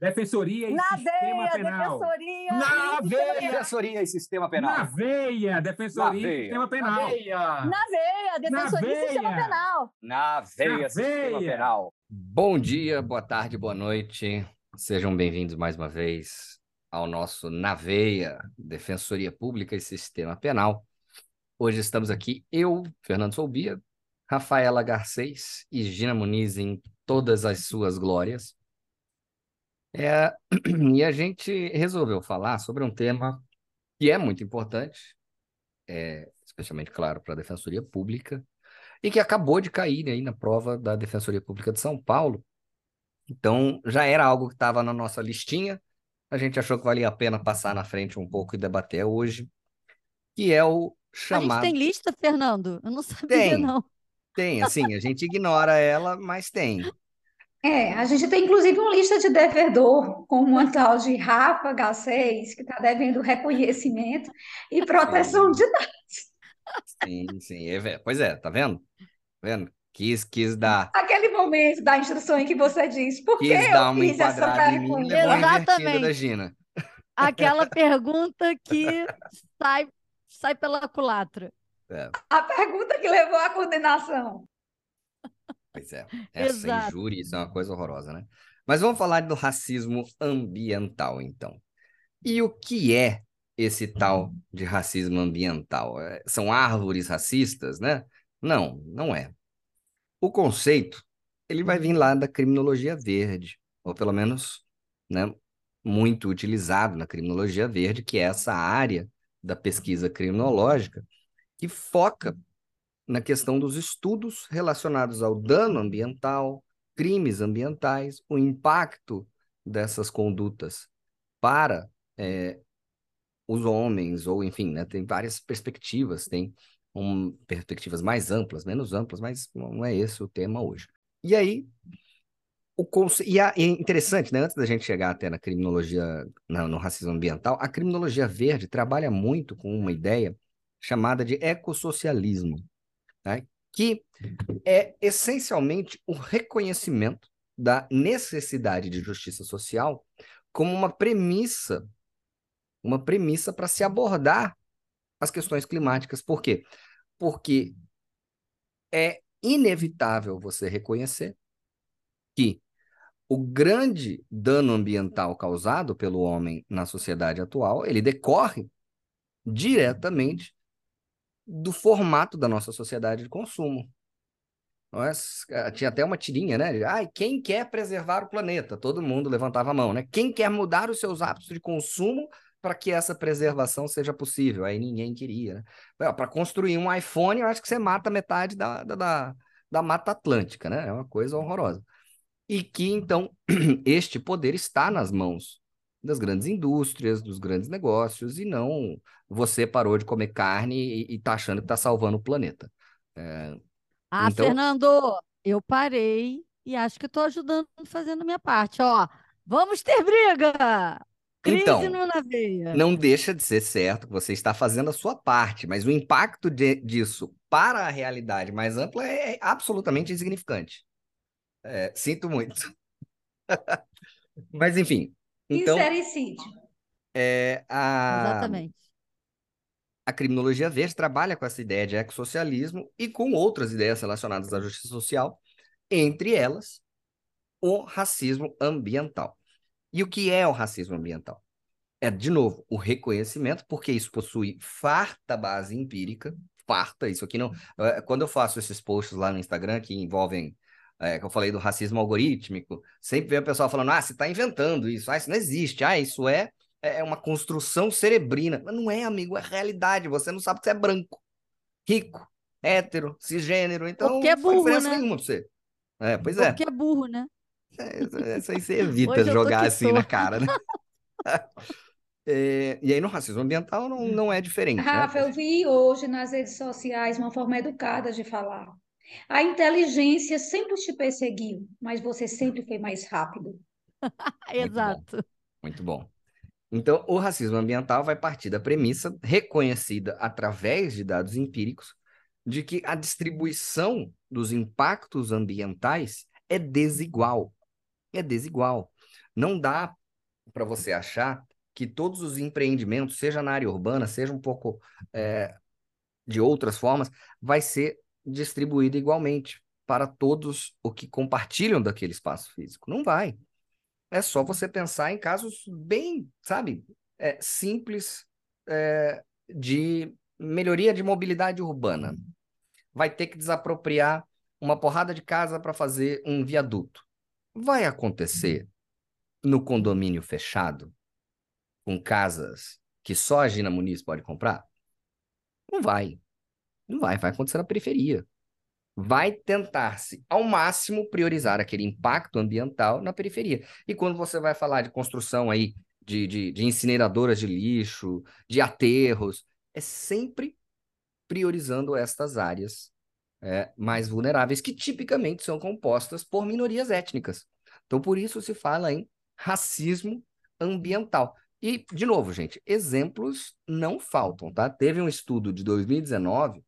Defensoria e Na Sistema veia, Penal. defensoria. Na e veia. Defensoria e Sistema Penal. Na veia! Defensoria Na e veia. Sistema Penal. Na veia, defensoria e sistema veia. penal. Na veia, Na Sistema veia. Penal. Bom dia, boa tarde, boa noite. Sejam bem-vindos mais uma vez ao nosso Na Veia, Defensoria Pública e Sistema Penal. Hoje estamos aqui, eu, Fernando Soubia, Rafaela Garcês e Gina Muniz em todas as suas glórias. É, e a gente resolveu falar sobre um tema que é muito importante, é, especialmente, claro, para a Defensoria Pública, e que acabou de cair aí na prova da Defensoria Pública de São Paulo. Então, já era algo que estava na nossa listinha, a gente achou que valia a pena passar na frente um pouco e debater hoje, que é o A gente chamado... tem lista, Fernando? Eu não sabia, Tem. não. Tem, assim, a gente ignora ela, mas tem. É, a gente tem inclusive uma lista de devedor, com uma tal de Rafa H6, que está devendo reconhecimento e proteção de dados. Sim, sim. é Pois é, tá vendo? Tá vendo? Quis, quis dar, Aquele momento da instrução em que você diz, por que quis eu dar uma fiz essa pergunta? invertida da Exatamente. Gina. Aquela pergunta que sai, sai pela culatra. É, A pergunta que levou à condenação. Pois é, essa Exato. injúria, isso é uma coisa horrorosa, né? Mas vamos falar do racismo ambiental, então. E o que é esse tal de racismo ambiental? É, São árvores racistas, né? Não, não é. O conceito, ele vai vir lá da criminologia verde, ou pelo menos, né, muito utilizado na criminologia verde, que é essa área da pesquisa criminológica que foca na questão dos estudos relacionados ao dano ambiental, crimes ambientais, o impacto dessas condutas para eh, os homens, ou enfim, né, tem várias perspectivas, tem um, perspectivas mais amplas, menos amplas, mas não é esse o tema hoje. E aí, o e é interessante, né, antes da gente chegar até na criminologia, na- no racismo ambiental, a criminologia verde trabalha muito com uma ideia chamada de ecossocialismo, né, que é essencialmente o reconhecimento da necessidade de justiça social como uma premissa, uma premissa para se abordar as questões climáticas. Por quê? Porque é inevitável você reconhecer que o grande dano ambiental causado pelo homem na sociedade atual, ele decorre diretamente do formato da nossa sociedade de consumo. Nós, eh, tinha até uma tirinha, né? Ai, quem quer preservar o planeta? Todo mundo levantava a mão, né? Quem quer mudar os seus hábitos de consumo para que essa preservação seja possível? Aí ninguém queria, né? Para construir um iPhone, eu acho que você mata metade da, da, da, da Mata Atlântica, né? É uma coisa horrorosa. E que, então, este poder está nas mãos das grandes indústrias, dos grandes negócios, e não você parou de comer carne e, e tá achando que está salvando o planeta. É, Ah, Então- Fernando, eu parei e acho que estou ajudando, fazendo minha parte. Ó, vamos ter briga! Crise Então. Não deixa de ser certo que você está fazendo a sua parte, mas o impacto de- disso para a realidade mais ampla é absolutamente insignificante. É, sinto muito. Mas, enfim. Então, Sincericídio. é, a, Exatamente. a criminologia verde trabalha com essa ideia de ecossocialismo e com outras ideias relacionadas à justiça social, entre elas o racismo ambiental. E o que é o racismo ambiental? É, de novo, o reconhecimento, porque isso possui farta base empírica, farta, isso aqui não. eh, Quando eu faço esses posts lá no Instagram que envolvem, eh, que eu falei do racismo algorítmico, sempre vem o pessoal falando: ah, você está inventando isso, ah, isso não existe, ah, isso é, é uma construção cerebrina. Mas não é, amigo, é realidade. Você não sabe que você é branco, rico, hétero, cisgênero, então Porque é não faz burro, diferença né? nenhuma pra você. É, pois é. Porque é burro, né? É, Isso isso aí você evita jogar assim na cara, né? É, e aí no racismo ambiental não, não é diferente, né? Rafa, eu vi hoje nas redes sociais uma forma educada de falar. A inteligência sempre te perseguiu, mas você sempre foi mais rápido. Muito bom. Exato. Muito bom. Então, o racismo ambiental vai partir da premissa, reconhecida através de dados empíricos, de que a distribuição dos impactos ambientais é desigual. É desigual. Não dá para você achar que todos os empreendimentos, seja na área urbana, seja um pouco é, de outras formas, vai ser distribuído igualmente para todos o que compartilham daquele espaço físico. Não vai. É só você pensar em casos bem, sabe, é, simples é, de melhoria de mobilidade urbana. Vai ter que desapropriar uma porrada de casa para fazer um viaduto. Vai acontecer no condomínio fechado, com casas que só a Gina Muniz pode comprar? Não vai. Não vai, vai acontecer na periferia vai tentar-se ao máximo priorizar aquele impacto ambiental na periferia. E quando você vai falar de construção aí de, de, de incineradoras de lixo, de aterros, é sempre priorizando estas áreas é, mais vulneráveis, que tipicamente são compostas por minorias étnicas. Então, por isso se fala em racismo ambiental. E, de novo, gente, exemplos não faltam, tá? Teve um estudo de 2019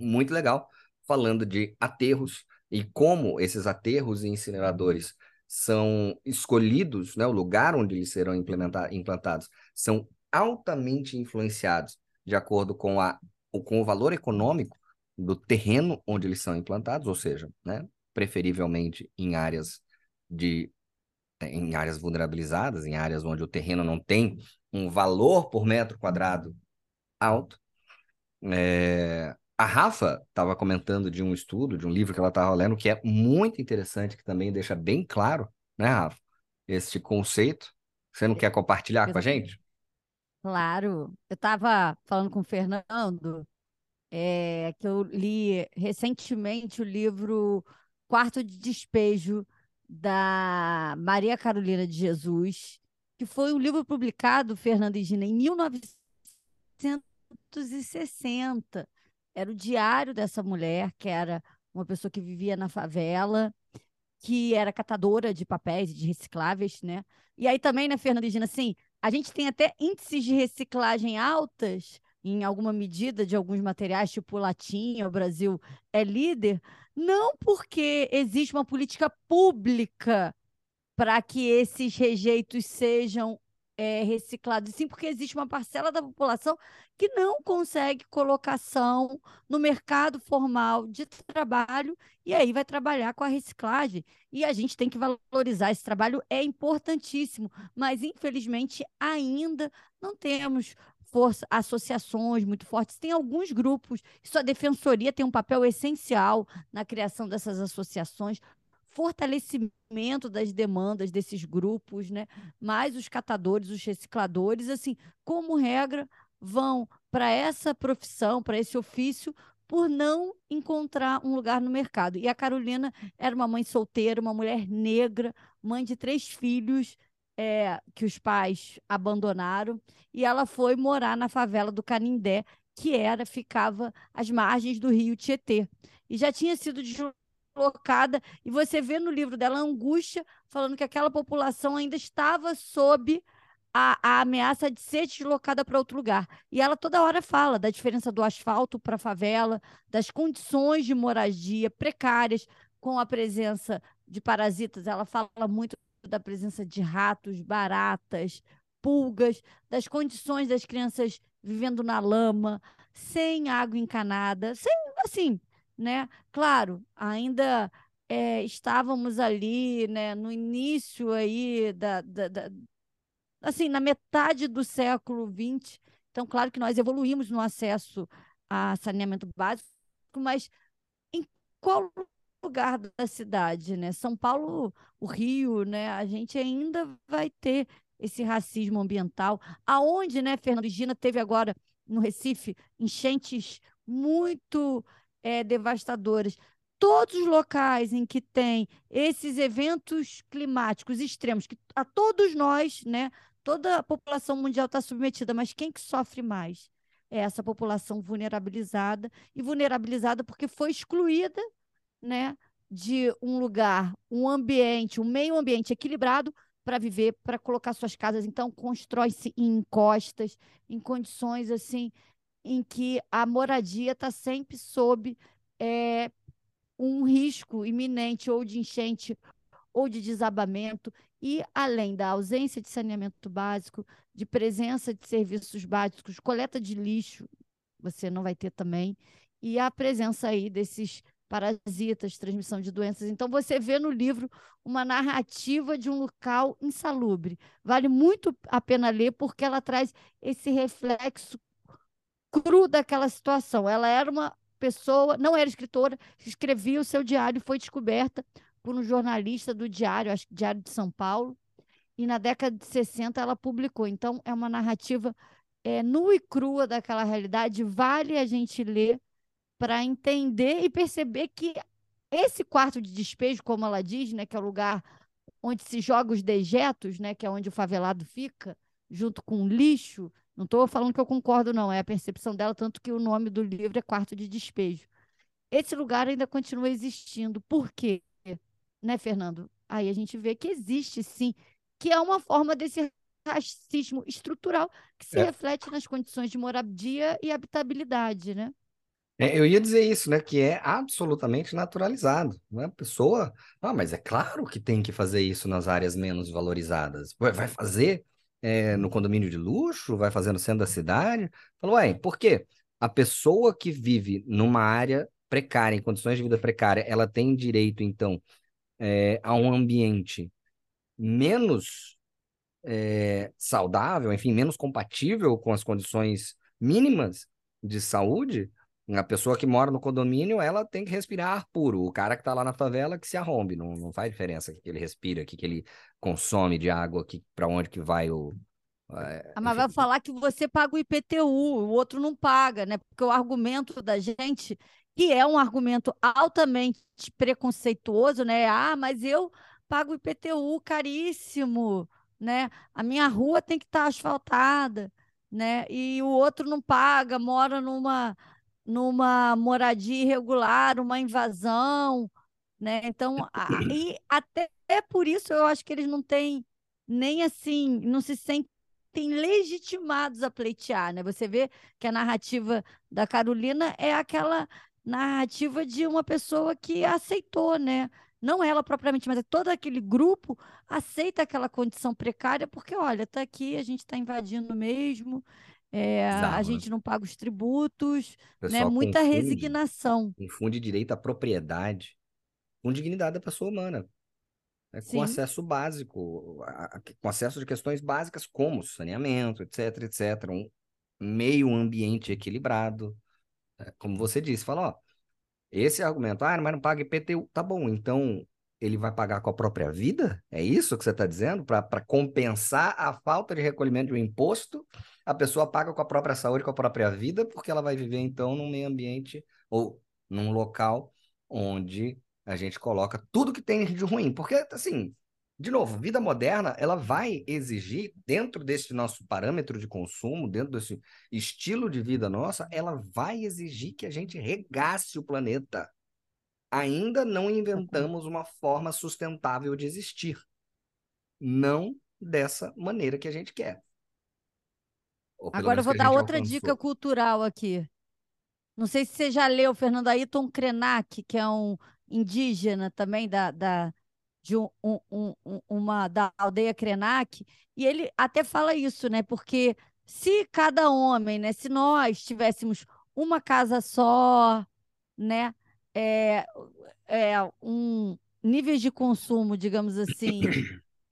muito legal falando de aterros e como esses aterros e incineradores são escolhidos, né, o lugar onde eles serão implantados, são altamente influenciados de acordo com, a, com o valor econômico do terreno onde eles são implantados, ou seja, né, preferivelmente em áreas de em áreas vulnerabilizadas, em áreas onde o terreno não tem um valor por metro quadrado alto. É, a Rafa estava comentando de um estudo, de um livro que ela estava lendo, que é muito interessante, que também deixa bem claro, né, Rafa? Este conceito. Você não quer compartilhar com a gente? Claro. Eu estava falando com o Fernando, é, que eu li recentemente o livro Quarto de Despejo, da Maria Carolina de Jesus, que foi um livro publicado, Fernando e Gina, em 1960 era o diário dessa mulher, que era uma pessoa que vivia na favela, que era catadora de papéis e de recicláveis, né? E aí também, né, Fernandina, assim, a gente tem até índices de reciclagem altas, em alguma medida, de alguns materiais, tipo latinha, o Brasil é líder, não porque existe uma política pública para que esses rejeitos sejam é, reciclados, sim porque existe uma parcela da população que não consegue colocação no mercado formal de trabalho e aí vai trabalhar com a reciclagem. E a gente tem que valorizar esse trabalho, é importantíssimo, mas infelizmente ainda não temos força, associações muito fortes. Tem alguns grupos, isso a defensoria tem um papel essencial na criação dessas associações, fortalecimento das demandas desses grupos, né? Mais os catadores, os recicladores, assim, como regra, vão para essa profissão, para esse ofício, por não encontrar um lugar no mercado. E a Carolina era uma mãe solteira, uma mulher negra, mãe de três filhos é, que os pais abandonaram, e ela foi morar na favela do Canindé, que era ficava às margens do rio Tietê. E já tinha sido deslocada, e você vê no livro dela a angústia, falando que aquela população ainda estava sob a, a ameaça de ser deslocada para outro lugar. E ela toda hora fala da diferença do asfalto para a favela, das condições de moradia precárias com a presença de parasitas. Ela fala muito da presença de ratos, baratas, pulgas, das condições das crianças vivendo na lama, sem água encanada, sem assim, né? Claro, ainda é, estávamos ali, né, no início aí da, da, da, assim, na metade do século XX. Então, claro que nós evoluímos no acesso a saneamento básico, mas em qual lugar da cidade, né? São Paulo, o Rio, né? A gente ainda vai ter esse racismo ambiental. Aonde, né, Fernando teve agora no Recife enchentes muito é, devastadoras. Todos os locais em que tem esses eventos climáticos extremos, que a todos nós, né, toda a população mundial está submetida, mas quem que sofre mais? É essa população vulnerabilizada, e vulnerabilizada porque foi excluída né, de um lugar, um ambiente, um meio ambiente equilibrado para viver, para colocar suas casas. Então, constrói-se em encostas, em condições assim, em que a moradia está sempre sob é, um risco iminente ou de enchente ou de desabamento, e além da ausência de saneamento básico, de presença de serviços básicos, coleta de lixo, você não vai ter também, e a presença aí desses parasitas, transmissão de doenças. Então, você vê no livro uma narrativa de um local insalubre. Vale muito a pena ler, porque ela traz esse reflexo cru daquela situação. Ela era uma pessoa, não era escritora, escrevia o seu diário, foi descoberta por um jornalista do Diário, acho que Diário de São Paulo, e na década de 60 ela publicou. Então, é uma narrativa é, nua e crua daquela realidade, vale a gente ler para entender e perceber que esse quarto de despejo, como ela diz, né, que é o lugar onde se joga os dejetos, né, que é onde o favelado fica, junto com o lixo. Não estou falando que eu concordo, não, é a percepção dela, tanto que o nome do livro é Quarto de Despejo. Esse lugar ainda continua existindo. Por quê? Né, Fernando? Aí a gente vê que existe sim, que é uma forma desse racismo estrutural que se é. reflete nas condições de moradia e habitabilidade, né? É, eu ia dizer isso, né? Que é absolutamente naturalizado. Né? A pessoa, ah, mas é claro que tem que fazer isso nas áreas menos valorizadas. Vai fazer é, no condomínio de luxo? Vai fazer no centro da cidade? Falou, ué, por quê? A pessoa que vive numa área precária, em condições de vida precária, ela tem direito, então, é, a um ambiente menos é, saudável, enfim, menos compatível com as condições mínimas de saúde, a pessoa que mora no condomínio, ela tem que respirar ar puro. O cara que está lá na favela, que se arrombe. Não, não faz diferença o que ele respira, o que ele consome de água, para onde que vai o... É, mas vai falar que você paga o IPTU, o outro não paga, né? Porque o argumento da gente, que é um argumento altamente preconceituoso, né? Ah, mas eu pago o IPTU caríssimo, né? A minha rua tem que estar tá asfaltada, né? E o outro não paga, mora numa numa moradia irregular, uma invasão, né? Então, e até por isso eu acho que eles não têm nem assim, não se sentem legitimados a pleitear, né? Você vê que a narrativa da Carolina é aquela narrativa de uma pessoa que aceitou, né? Não ela propriamente, mas é todo aquele grupo aceita aquela condição precária, porque olha, tá aqui, a gente está invadindo mesmo, é, a gente não paga os tributos, né? Muita confunde, resignação. Confunde direito à propriedade com dignidade da pessoa humana. Né? Com acesso básico, a, com acesso de questões básicas como saneamento, etc, etc. Um meio ambiente equilibrado. Né? Como você disse, fala, ó, esse argumento, ah, mas não paga IPTU, tá bom, então ele vai pagar com a própria vida? É isso que você está dizendo? Para compensar a falta de recolhimento de um imposto, a pessoa paga com a própria saúde, com a própria vida, porque ela vai viver, então, num meio ambiente ou num local onde a gente coloca tudo que tem de ruim. Porque, assim, de novo, vida moderna, ela vai exigir, dentro desse nosso parâmetro de consumo, dentro desse estilo de vida nossa, ela vai exigir que a gente regasse o planeta ainda não inventamos uma forma sustentável de existir. Não dessa maneira que a gente quer. Agora eu vou dar outra alcançou. dica cultural aqui. Não sei se você já leu Fernando Ayrton Krenak, que é um indígena também da, da de um, um, um, uma da aldeia Krenak, e ele até fala isso, né? Porque se cada homem, né, se nós tivéssemos uma casa só, né, é, é, um níveis de consumo, digamos assim,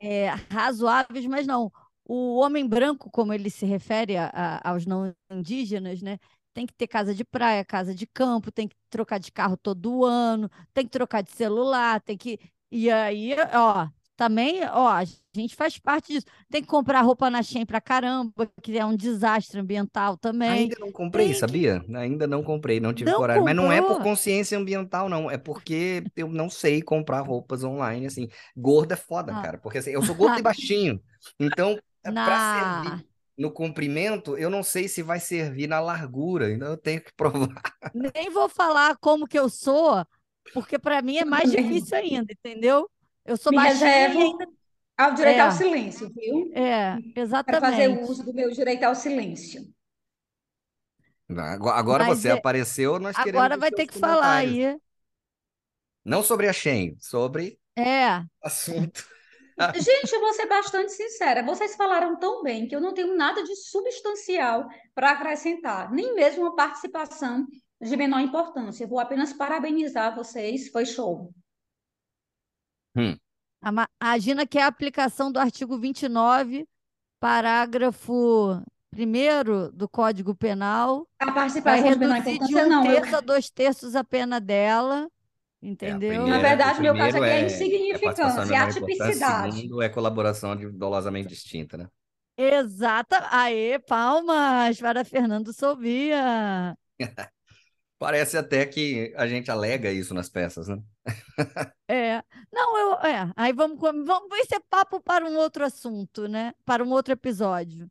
é, razoáveis, mas não. O homem branco, como ele se refere a, a, aos não indígenas, né, tem que ter casa de praia, casa de campo, tem que trocar de carro todo ano, tem que trocar de celular, tem que. E aí, ó, também, ó, a gente faz parte disso. Tem que comprar roupa na Shein pra caramba, que é um desastre ambiental também. Ainda não comprei, Tem sabia? Que... Ainda não comprei, não tive não coragem. Comprou. Mas não é por consciência ambiental, não. É porque eu não sei comprar roupas online, assim. Gordo é foda, ah. cara. Porque assim, eu sou gordo e baixinho. Então, Na... servir no comprimento, eu não sei se vai servir na largura, então eu tenho que provar. Nem vou falar como que eu sou, porque para mim é mais difícil ainda, entendeu? Eu sou Me baixinha reservo ainda. ao direito É. ao silêncio, viu? É, Para fazer o exatamente. uso do meu direito ao silêncio. Agora, Mas você é- apareceu, nós queremos Agora vai ter que falar aí. Não sobre a Shen, sobre É, assunto. Gente, eu vou ser bastante sincera. Vocês falaram tão bem que eu não tenho nada de substancial para acrescentar, nem mesmo uma participação de menor importância. Eu vou apenas parabenizar vocês. Foi show. A, Ma- a Gina quer a aplicação do artigo 29, parágrafo 1 do Código Penal. A participação menor reduzir de um não. Eu, terço a dois terços a pena dela, entendeu? primeira- Na verdade, o meu caso primeiro aqui é participação insignificância, de menor é atipicidade. segundo é colaboração de dolosamente distinta, né? Exata. Aê, palmas para Fernando Sobia. Parece até que a gente alega isso nas peças, né? É. Não, eu. É. Aí vamos. vamos isso é papo para um outro assunto, né? Para um outro episódio.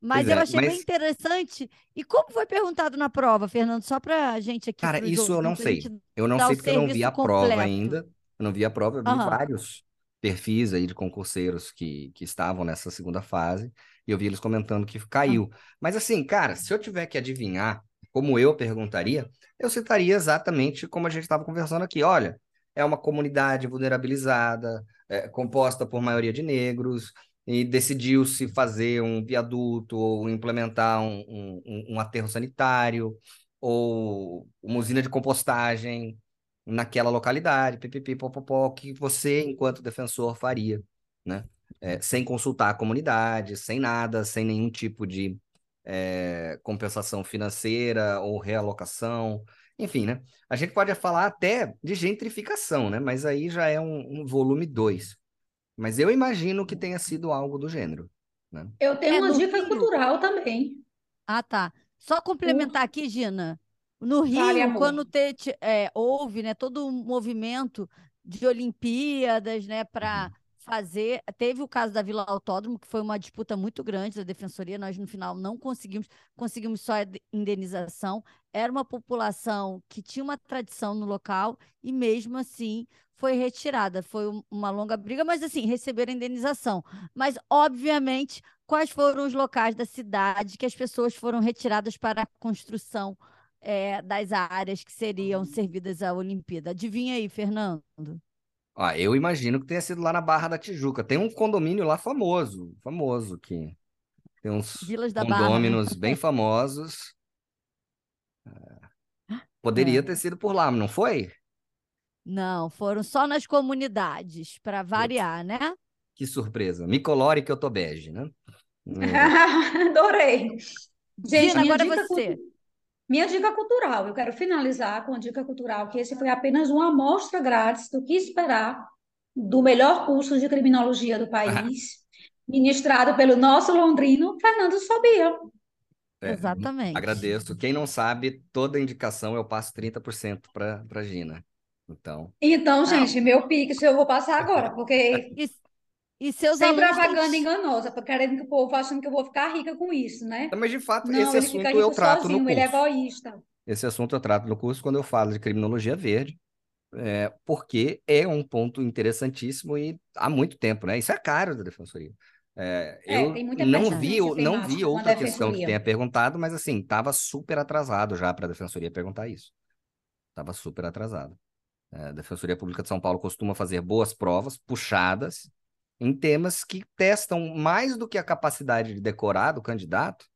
Mas Pois eu é, achei bem mas- interessante. E como foi perguntado na prova, Fernando? Só para a gente aqui. Cara, isso eu não sei. Eu não sei porque eu não vi a prova completo. ainda. Eu não vi a prova, eu vi Aham. vários perfis aí de concurseiros que, que estavam nessa segunda fase e eu vi eles comentando que caiu. Mas assim, cara, se eu tiver que adivinhar como eu perguntaria, eu citaria exatamente como a gente estava conversando aqui. Olha, é uma comunidade vulnerabilizada, é, composta por maioria de negros, e decidiu-se fazer um viaduto ou implementar um, um, um- aterro sanitário ou uma usina de compostagem naquela localidade, pipipi, popopó, que você, enquanto defensor, faria, né? É, sem consultar a comunidade, sem nada, sem nenhum tipo de é, compensação financeira ou realocação, enfim, né? A gente pode falar até de gentrificação, né? Mas aí já é um, um volume 2. Mas eu imagino que tenha sido algo do gênero, né? Eu tenho É, uma dica Rio. cultural também. Ah, tá. Só complementar aqui, Gina. No Rio, amor. quando te- te- é, houve, né, todo um movimento de Olimpíadas, né, para fazer. Teve o caso da Vila Autódromo, que foi uma disputa muito grande da defensoria. Nós, no final, não conseguimos, conseguimos só a de- indenização. Era uma população que tinha uma tradição no local e, mesmo assim, foi retirada. Foi um- uma longa briga, mas, assim, receberam indenização. Mas, obviamente, quais foram os locais da cidade que as pessoas foram retiradas para a construção eh, das áreas que seriam servidas à Olimpíada? Adivinha aí, Fernando? Ah, eu imagino que tenha sido lá na Barra da Tijuca. Tem um condomínio lá famoso, famoso que tem uns Vilas da Barra, né? condôminos bem famosos. É, Poderia É. ter sido por lá, mas não foi? Não, foram só nas comunidades, para variar, né? Que surpresa. Me colore que eu tô bege, né? Adorei. Gente, Gina, agora dica você. Minha dica cultural, eu quero finalizar com a dica cultural, que esse foi apenas uma amostra grátis do que esperar do melhor curso de criminologia do país, ministrado pelo nosso londrino Fernando Sobia. é, Exatamente. Agradeço. Quem não sabe, toda indicação eu passo 30% para para Gina. Então, Então, gente, meu Pix eu vou passar agora, porque E, seus sem alunos têm propaganda que- enganosa, querendo que o povo achando que eu vou ficar rica com isso, né? mas de fato, Não, esse assunto eu trato no sozinho, ele é curso. egoísta. Esse assunto eu trato no curso quando eu falo de criminologia verde, é, porque é um ponto interessantíssimo e há muito tempo, né? Isso é caro da defensoria. É, É, eu tem muita não vi, não temática vi outra questão que tenha perguntado, mas assim, estava super atrasado já para a defensoria perguntar isso. Estava super atrasado. É, a Defensoria Pública de São Paulo costuma fazer boas provas, puxadas, em temas que testam mais do que a capacidade de decorar do candidato,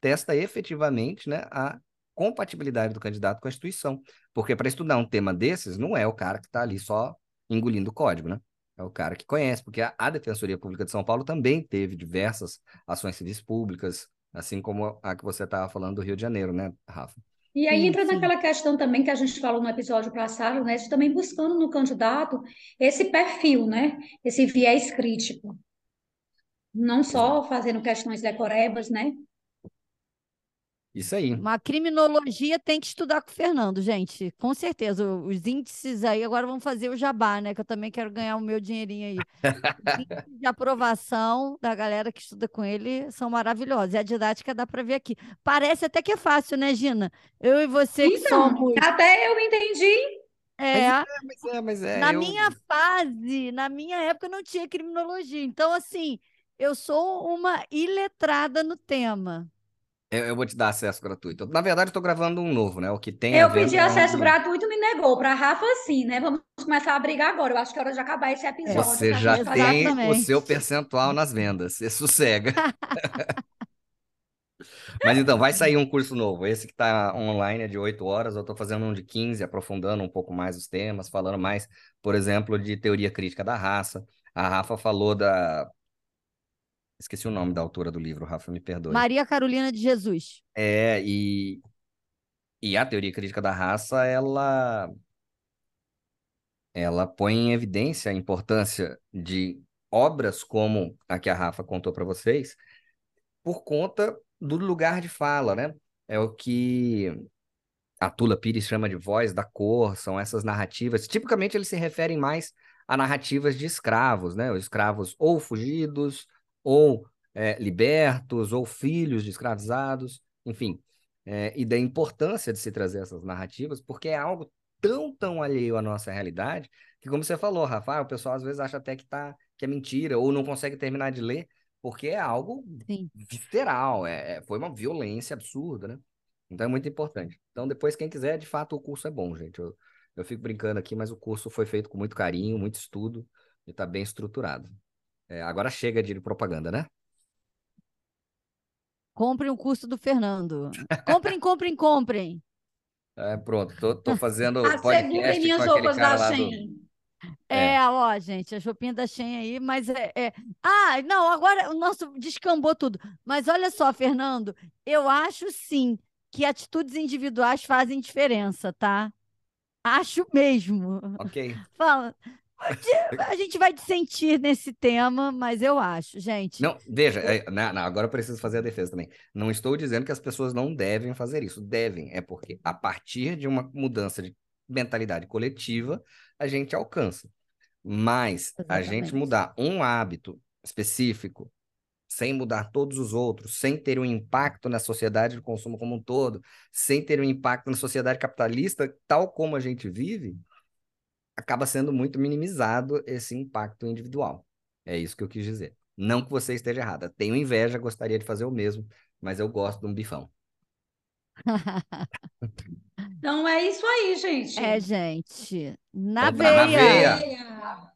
testa efetivamente, né, a compatibilidade do candidato com a instituição. Porque para estudar um tema desses, não é o cara que está ali só engolindo o código, né? É o cara que conhece, porque a, a Defensoria Pública de São Paulo também teve diversas ações civis públicas, assim como a que você estava falando do Rio de Janeiro, né, Rafa? E aí Sim, entra sim. naquela questão também que a gente falou no episódio passado, né? De também buscando no candidato esse perfil, né? Esse viés crítico. Não só fazendo questões decorebas, né? Isso aí. Uma criminologia tem que estudar com o Fernando, gente. Com certeza. Os índices aí, agora vamos fazer o jabá, né? Que eu também quero ganhar o meu dinheirinho aí. Os índices de aprovação da galera que estuda com ele são maravilhosos. E a didática dá para ver aqui. Parece até que é fácil, né, Gina? Eu e você que Então, somos. até eu entendi. É, Mas é, mas é. na eu- minha fase, na minha época, não tinha criminologia. Então, assim, eu sou uma iletrada no tema. Eu, eu vou te dar acesso gratuito. Na verdade, eu estou gravando um novo, né? O que tem Eu pedi com- acesso gratuito, me negou. Para Rafa, sim, né? Vamos começar a brigar agora. Eu acho que é hora de acabar esse episódio. Você já tem o seu percentual nas vendas. Você sossega. Mas então, vai sair um curso novo. Esse que está online é de 8 horas. Eu estou fazendo um de 15, aprofundando um pouco mais os temas, falando mais, por exemplo, de teoria crítica da raça. A Rafa falou da. Esqueci o nome da autora do livro, Rafa, me perdoe. Maria Carolina de Jesus. É, e, e a teoria crítica da raça, ela, ela põe em evidência a importância de obras como a que a Rafa contou para vocês, por conta do lugar de fala, né? É o que a Tula Pires chama de voz da cor, são essas narrativas. Tipicamente, eles se referem mais a narrativas de escravos, né? Os escravos ou fugidos, ou é, libertos, ou filhos de escravizados, enfim. É, e da importância de se trazer essas narrativas, porque é algo tão, tão alheio à nossa realidade, que como você falou, Rafa, o pessoal às vezes acha até que, tá, que é mentira, ou não consegue terminar de ler, porque é algo Sim. visceral, é, é- foi uma violência absurda, né? Então é muito importante. Então, depois, quem quiser, de fato, o curso é bom, gente. Eu, eu fico brincando aqui, mas o curso foi feito com muito carinho, muito estudo e está bem estruturado. É, agora chega de propaganda, né? Comprem o curso do Fernando. Comprem, comprem, comprem. É, pronto, tô, tô fazendo A segunda podcast em minhas com aquele roupas cara lá do... É. É, ó, gente, a chopinha da Shein aí, mas é, é- Ah, não, agora o nosso descambou tudo. Mas olha só, Fernando, eu acho sim que atitudes individuais fazem diferença, tá? Acho mesmo. Ok. Fala. A gente vai dissentir nesse tema, mas eu acho, gente. Não, veja, é, na- na- agora eu preciso fazer a defesa também. Não estou dizendo que as pessoas não devem fazer isso. Devem, é porque a partir de uma mudança de mentalidade coletiva, a gente alcança. Mas a gente Exatamente. mudar um hábito específico, sem mudar todos os outros, sem ter um impacto na sociedade de consumo como um todo, sem ter um impacto na sociedade capitalista, tal como a gente vive, acaba sendo muito minimizado esse impacto individual. É isso que eu quis dizer. Não que você esteja errada. Tenho inveja, gostaria de fazer o mesmo, mas eu gosto de um bifão. Então é isso aí, gente. É, gente. Na Então tá, na veia. veia. Veia.